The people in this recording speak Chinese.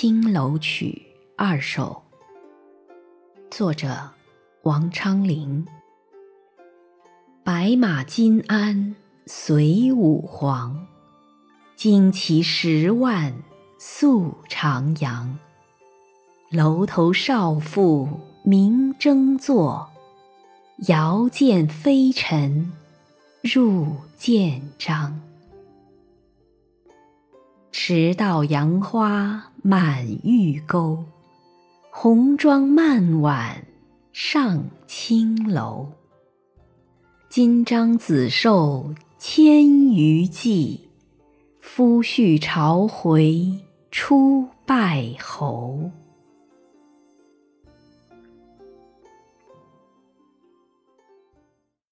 青楼曲二首，作者王昌龄。白马金鞍随武皇，旌旗十万宿长阳。楼头少妇明争坐，遥见飞尘入见章。直到杨花满玉钩，红妆漫晚上青楼。金章子寿千余骑，夫婿朝回出拜侯。